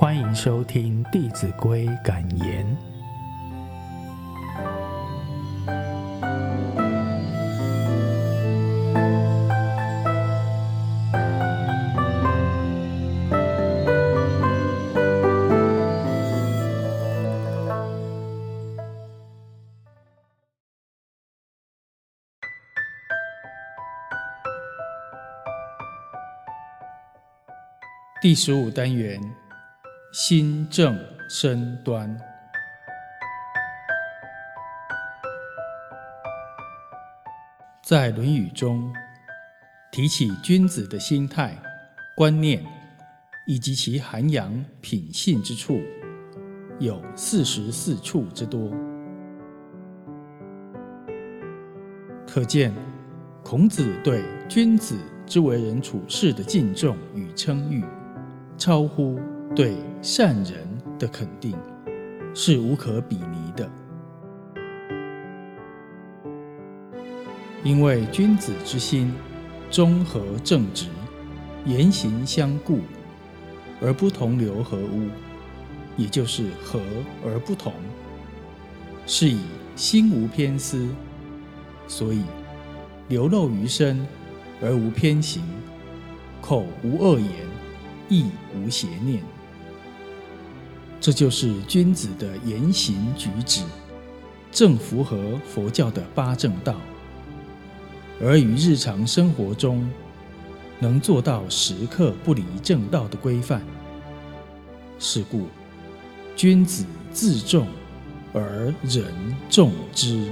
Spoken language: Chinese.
欢迎收听《弟子规》感言。第十五单元，心正身端。在《论语》中，提起君子的心态、观念以及其涵养品性之处，有四十四处之多。可见，孔子对君子之为人处事的敬重与称誉。超乎对善人的肯定，是无可比拟的。因为君子之心，中和正直，言行相顾，而不同流合污，也就是和而不同，是以心无偏私，所以流露于身而无偏行，口无恶言。亦无邪念，这就是君子的言行举止，正符合佛教的八正道。而于日常生活中，能做到时刻不离正道的规范。是故，君子自重而人重之。